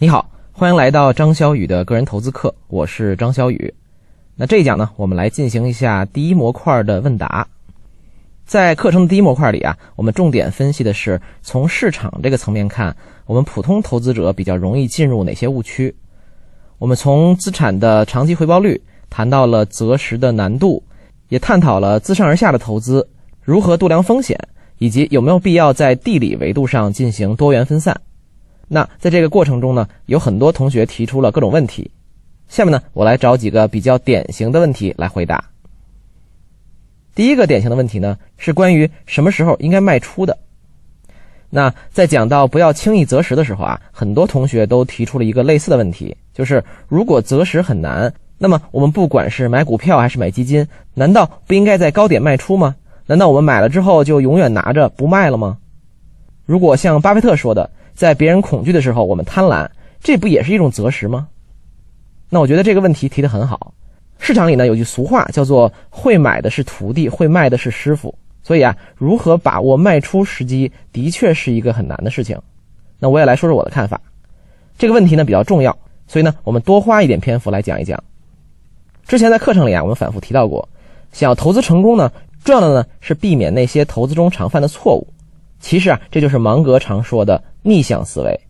你好，欢迎来到张小雨的个人投资课，我是张小雨。那这一讲呢，我们来进行一下第一模块的问答。在课程的第一模块里啊，我们重点分析的是从市场这个层面看，我们普通投资者比较容易进入哪些误区。我们从资产的长期回报率谈到了择时的难度，也探讨了自上而下的投资如何度量风险，以及有没有必要在地理维度上进行多元分散。那在这个过程中呢，有很多同学提出了各种问题。下面呢，我来找几个比较典型的问题来回答。第一个典型的问题呢，是关于什么时候应该卖出的。那在讲到不要轻易择时的时候啊，很多同学都提出了一个类似的问题，就是如果择时很难，那么我们不管是买股票还是买基金，难道不应该在高点卖出吗？难道我们买了之后就永远拿着不卖了吗？如果像巴菲特说的，在别人恐惧的时候，我们贪婪，这不也是一种择时吗？那我觉得这个问题提得很好。市场里呢有句俗话叫做“会买的是徒弟，会卖的是师傅”。所以啊，如何把握卖出时机，的确是一个很难的事情。那我也来说说我的看法。这个问题呢比较重要，所以呢我们多花一点篇幅来讲一讲。之前在课程里啊，我们反复提到过，想要投资成功呢，重要的呢是避免那些投资中常犯的错误。其实啊，这就是芒格常说的逆向思维。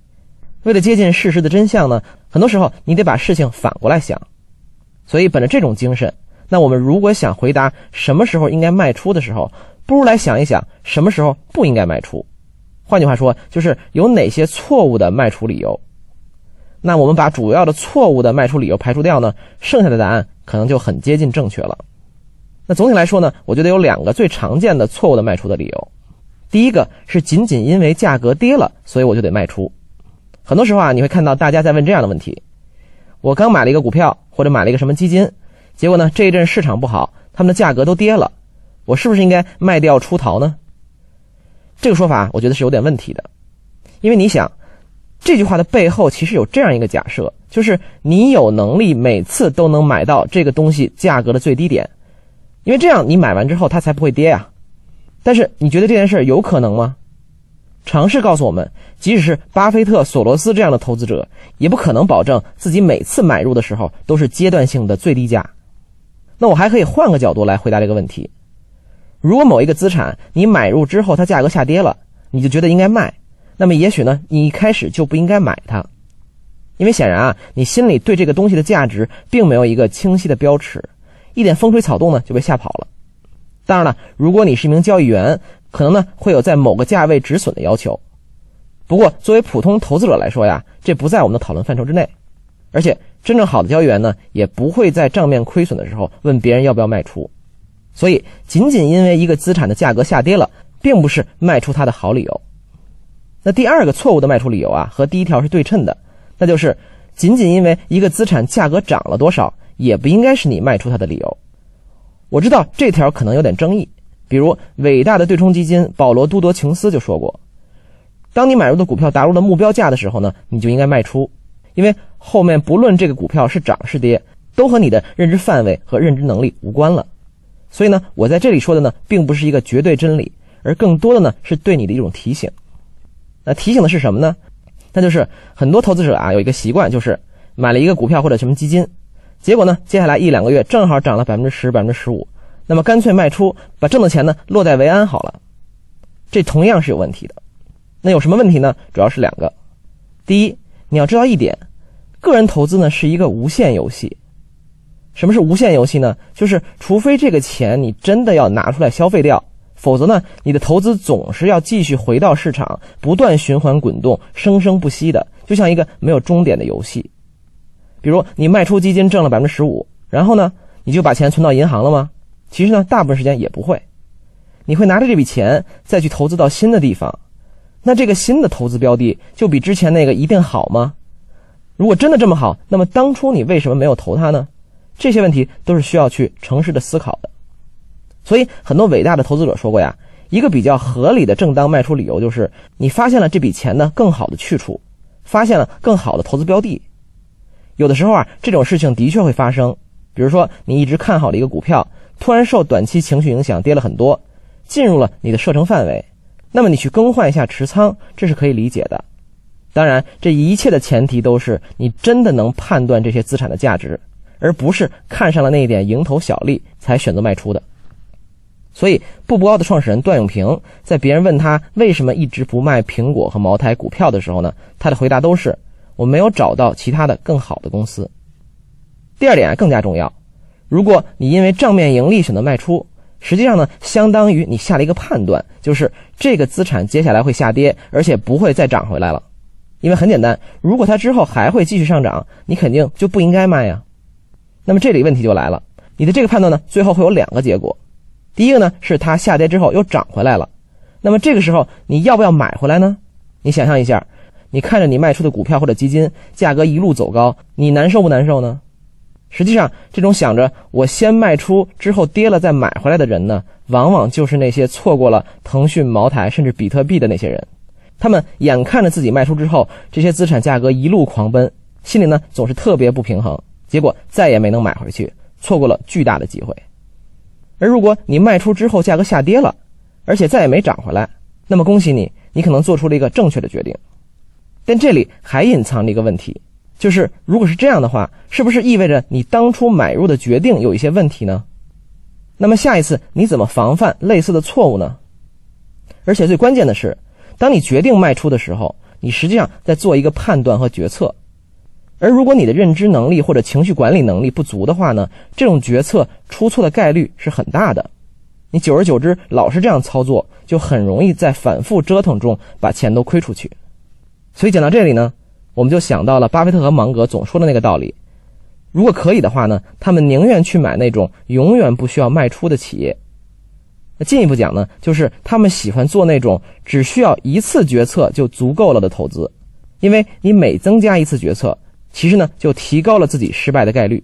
为了接近事实的真相呢，很多时候你得把事情反过来想。所以，本着这种精神，那我们如果想回答什么时候应该卖出的时候，不如来想一想什么时候不应该卖出。换句话说，就是有哪些错误的卖出理由。那我们把主要的错误的卖出理由排除掉呢，剩下的答案可能就很接近正确了。那总体来说呢，我觉得有两个最常见的错误的卖出的理由。第一个是仅仅因为价格跌了，所以我就得卖出。很多时候啊，你会看到大家在问这样的问题：我刚买了一个股票或者买了一个什么基金，结果呢这一阵市场不好，他们的价格都跌了，我是不是应该卖掉出逃呢？这个说法我觉得是有点问题的，因为你想，这句话的背后其实有这样一个假设，就是你有能力每次都能买到这个东西价格的最低点，因为这样你买完之后它才不会跌呀。但是你觉得这件事有可能吗？尝试告诉我们，即使是巴菲特、索罗斯这样的投资者，也不可能保证自己每次买入的时候都是阶段性的最低价。那我还可以换个角度来回答这个问题：如果某一个资产你买入之后它价格下跌了，你就觉得应该卖，那么也许呢你一开始就不应该买它，因为显然啊你心里对这个东西的价值并没有一个清晰的标尺，一点风吹草动呢就被吓跑了。当然了，如果你是一名交易员，可能呢会有在某个价位止损的要求。不过，作为普通投资者来说呀，这不在我们的讨论范畴之内。而且，真正好的交易员呢，也不会在账面亏损的时候问别人要不要卖出。所以，仅仅因为一个资产的价格下跌了，并不是卖出它的好理由。那第二个错误的卖出理由啊，和第一条是对称的，那就是仅仅因为一个资产价格涨了多少，也不应该是你卖出它的理由。我知道这条可能有点争议，比如伟大的对冲基金保罗·都德琼斯就说过：“当你买入的股票达入了目标价的时候呢，你就应该卖出，因为后面不论这个股票是涨是跌，都和你的认知范围和认知能力无关了。所以呢，我在这里说的呢，并不是一个绝对真理，而更多的呢是对你的一种提醒。那提醒的是什么呢？那就是很多投资者啊有一个习惯，就是买了一个股票或者什么基金。”结果呢？接下来一两个月正好涨了百分之十、百分之十五，那么干脆卖出，把挣的钱呢落袋为安好了。这同样是有问题的。那有什么问题呢？主要是两个。第一，你要知道一点，个人投资呢是一个无限游戏。什么是无限游戏呢？就是除非这个钱你真的要拿出来消费掉，否则呢，你的投资总是要继续回到市场，不断循环滚动，生生不息的，就像一个没有终点的游戏。比如你卖出基金挣了百分之十五，然后呢，你就把钱存到银行了吗？其实呢，大部分时间也不会。你会拿着这笔钱再去投资到新的地方，那这个新的投资标的就比之前那个一定好吗？如果真的这么好，那么当初你为什么没有投它呢？这些问题都是需要去诚实的思考的。所以很多伟大的投资者说过呀，一个比较合理的正当卖出理由就是你发现了这笔钱呢更好的去处，发现了更好的投资标的。有的时候啊，这种事情的确会发生。比如说，你一直看好的一个股票，突然受短期情绪影响跌了很多，进入了你的射程范围，那么你去更换一下持仓，这是可以理解的。当然，这一切的前提都是你真的能判断这些资产的价值，而不是看上了那一点蝇头小利才选择卖出的。所以，步步高的创始人段永平在别人问他为什么一直不卖苹果和茅台股票的时候呢，他的回答都是：我没有找到其他的更好的公司。第二点更加重要，如果你因为账面盈利选择卖出，实际上呢，相当于你下了一个判断，就是这个资产接下来会下跌，而且不会再涨回来了。因为很简单，如果它之后还会继续上涨，你肯定就不应该卖呀。那么这里问题就来了，你的这个判断呢，最后会有两个结果。第一个呢，是它下跌之后又涨回来了，那么这个时候你要不要买回来呢？你想象一下，你看着你卖出的股票或者基金价格一路走高，你难受不难受呢？实际上，这种想着我先卖出之后跌了再买回来的人呢，往往就是那些错过了腾讯、茅台甚至比特币的那些人。他们眼看着自己卖出之后，这些资产价格一路狂奔，心里呢总是特别不平衡，结果再也没能买回去，错过了巨大的机会。而如果你卖出之后价格下跌了，而且再也没涨回来，那么恭喜你，你可能做出了一个正确的决定。但这里还隐藏着一个问题，就是如果是这样的话，是不是意味着你当初买入的决定有一些问题呢？那么下一次你怎么防范类似的错误呢？而且最关键的是。当你决定卖出的时候，你实际上在做一个判断和决策，而如果你的认知能力或者情绪管理能力不足的话呢，这种决策出错的概率是很大的。你久而久之老是这样操作，就很容易在反复折腾中把钱都亏出去。所以讲到这里呢，我们就想到了巴菲特和芒格总说的那个道理：如果可以的话呢，他们宁愿去买那种永远不需要卖出的企业。那进一步讲呢，就是他们喜欢做那种只需要一次决策就足够了的投资，因为你每增加一次决策，其实呢就提高了自己失败的概率。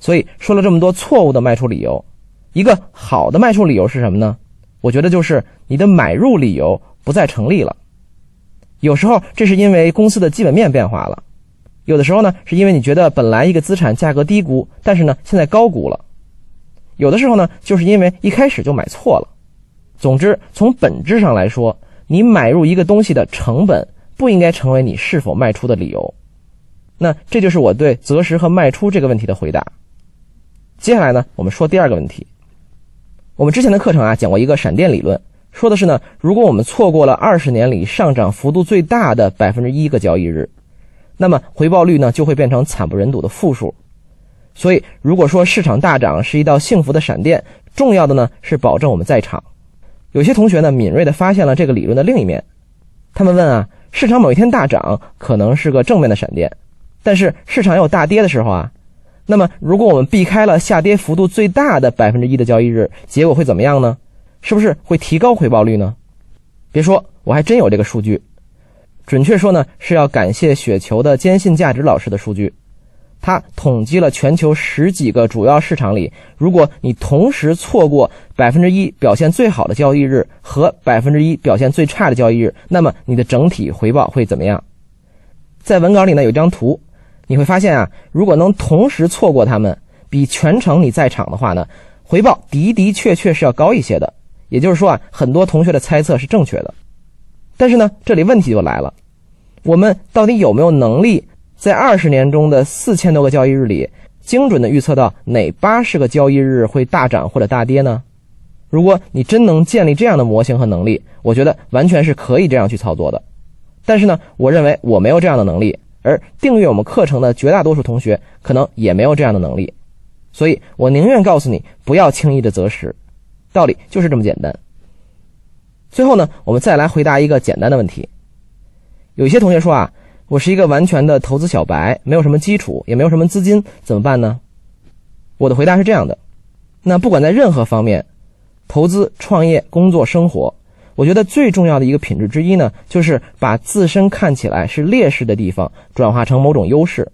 所以说了这么多错误的卖出理由，一个好的卖出理由是什么呢？我觉得就是你的买入理由不再成立了。有时候这是因为公司的基本面变化了，有的时候呢是因为你觉得本来一个资产价格低估，但是呢现在高估了。有的时候呢，就是因为一开始就买错了。总之，从本质上来说，你买入一个东西的成本不应该成为你是否卖出的理由。那这就是我对择时和卖出这个问题的回答。接下来呢，我们说第二个问题。我们之前的课程啊讲过一个闪电理论，说的是呢，如果我们错过了二十年里上涨幅度最大的百分之一个交易日，那么回报率呢就会变成惨不忍睹的负数。所以，如果说市场大涨是一道幸福的闪电，重要的呢是保证我们在场。有些同学呢敏锐地发现了这个理论的另一面，他们问啊，市场某一天大涨可能是个正面的闪电，但是市场有大跌的时候啊，那么如果我们避开了下跌幅度最大的百分之一的交易日，结果会怎么样呢？是不是会提高回报率呢？别说，我还真有这个数据，准确说呢是要感谢雪球的坚信价值老师的数据。他统计了全球十几个主要市场里，如果你同时错过百分之一表现最好的交易日和百分之一表现最差的交易日，那么你的整体回报会怎么样？在文稿里呢有一张图，你会发现啊，如果能同时错过他们，比全程你在场的话呢，回报的的确确是要高一些的。也就是说啊，很多同学的猜测是正确的。但是呢，这里问题就来了，我们到底有没有能力？在二十年中的四千多个交易日里，精准的预测到哪八十个交易日会大涨或者大跌呢？如果你真能建立这样的模型和能力，我觉得完全是可以这样去操作的。但是呢，我认为我没有这样的能力，而订阅我们课程的绝大多数同学可能也没有这样的能力，所以我宁愿告诉你不要轻易的择时，道理就是这么简单。最后呢，我们再来回答一个简单的问题。有一些同学说啊。我是一个完全的投资小白，没有什么基础，也没有什么资金，怎么办呢？我的回答是这样的：那不管在任何方面，投资、创业、工作、生活，我觉得最重要的一个品质之一呢，就是把自身看起来是劣势的地方转化成某种优势。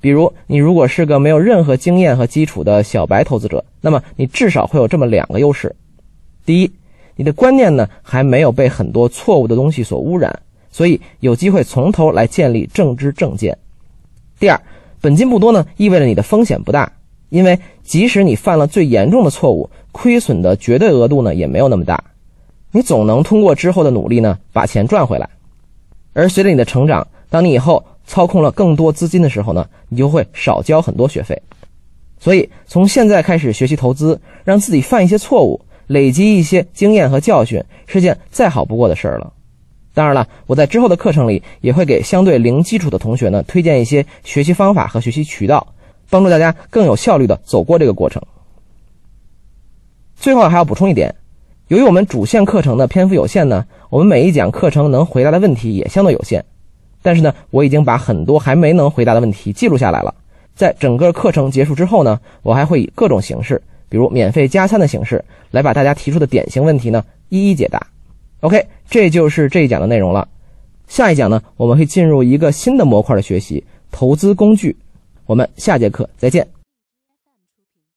比如，你如果是个没有任何经验和基础的小白投资者，那么你至少会有这么两个优势：第一，你的观念呢还没有被很多错误的东西所污染。所以有机会从头来建立正知正见。第二，本金不多呢，意味着你的风险不大，因为即使你犯了最严重的错误，亏损的绝对额度呢也没有那么大，你总能通过之后的努力呢把钱赚回来。而随着你的成长，当你以后操控了更多资金的时候呢，你就会少交很多学费。所以从现在开始学习投资，让自己犯一些错误，累积一些经验和教训，是件再好不过的事儿了。当然了，我在之后的课程里也会给相对零基础的同学呢推荐一些学习方法和学习渠道，帮助大家更有效率的走过这个过程。最后还要补充一点，由于我们主线课程的篇幅有限呢，我们每一讲课程能回答的问题也相对有限。但是呢，我已经把很多还没能回答的问题记录下来了。在整个课程结束之后呢，我还会以各种形式，比如免费加餐的形式，来把大家提出的典型问题呢一一解答。OK，这就是这一讲的内容了。下一讲呢，我们会进入一个新的模块的学习——投资工具。我们下节课再见。